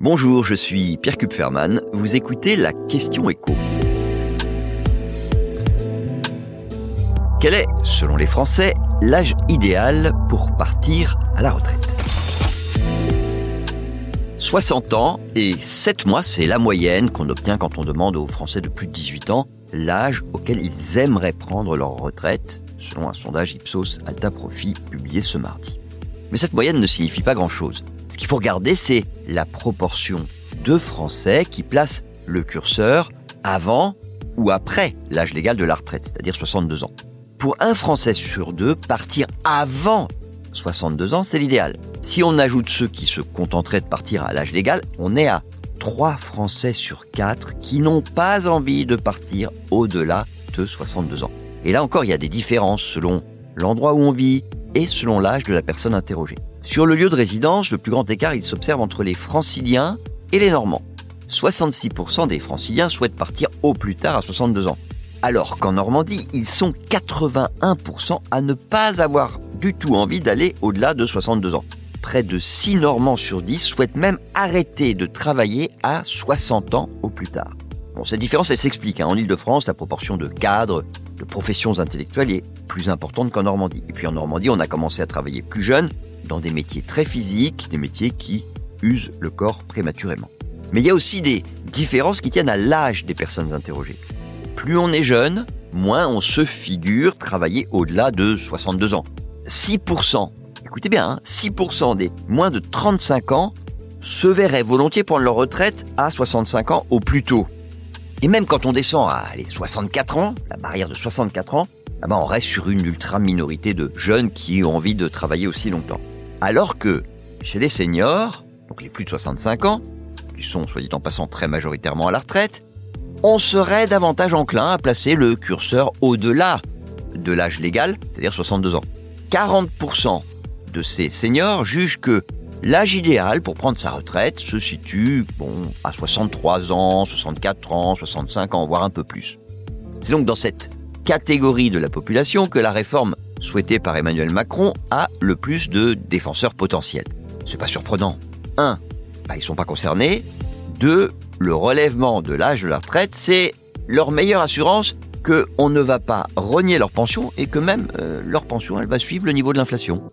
Bonjour, je suis Pierre Kupferman. Vous écoutez la question écho. Quel est, selon les Français, l'âge idéal pour partir à la retraite? 60 ans et 7 mois, c'est la moyenne qu'on obtient quand on demande aux Français de plus de 18 ans l'âge auquel ils aimeraient prendre leur retraite, selon un sondage Ipsos Alta Profit publié ce mardi. Mais cette moyenne ne signifie pas grand-chose. Ce qu'il faut regarder, c'est la proportion de Français qui placent le curseur avant ou après l'âge légal de la retraite, c'est-à-dire 62 ans. Pour un Français sur deux, partir avant 62 ans, c'est l'idéal. Si on ajoute ceux qui se contenteraient de partir à l'âge légal, on est à 3 Français sur 4 qui n'ont pas envie de partir au-delà de 62 ans. Et là encore, il y a des différences selon l'endroit où on vit et selon l'âge de la personne interrogée. Sur le lieu de résidence, le plus grand écart, il s'observe entre les franciliens et les normands. 66% des franciliens souhaitent partir au plus tard à 62 ans. Alors qu'en Normandie, ils sont 81% à ne pas avoir du tout envie d'aller au-delà de 62 ans. Près de 6 Normands sur 10 souhaitent même arrêter de travailler à 60 ans au plus tard. Bon, cette différence, elle s'explique. Hein. En Ile-de-France, la proportion de cadres, de professions intellectuelles est plus importante qu'en Normandie. Et puis en Normandie, on a commencé à travailler plus jeune dans des métiers très physiques, des métiers qui usent le corps prématurément. Mais il y a aussi des différences qui tiennent à l'âge des personnes interrogées. Plus on est jeune, moins on se figure travailler au-delà de 62 ans. 6%, écoutez bien, 6% hein, des moins de 35 ans se verraient volontiers prendre leur retraite à 65 ans au plus tôt. Et même quand on descend à les 64 ans, la barrière de 64 ans, ah ben on reste sur une ultra minorité de jeunes qui ont envie de travailler aussi longtemps. Alors que chez les seniors, donc les plus de 65 ans, qui sont, soit dit en passant, très majoritairement à la retraite, on serait davantage enclin à placer le curseur au-delà de l'âge légal, c'est-à-dire 62 ans. 40% de ces seniors jugent que l'âge idéal pour prendre sa retraite se situe bon, à 63 ans, 64 ans, 65 ans, voire un peu plus. C'est donc dans cette catégorie de la population que la réforme souhaité par Emmanuel Macron a le plus de défenseurs potentiels. C'est pas surprenant. 1. Bah, ils sont pas concernés. 2. Le relèvement de l'âge de la retraite, c'est leur meilleure assurance qu'on ne va pas rogner leur pension et que même euh, leur pension, elle va suivre le niveau de l'inflation.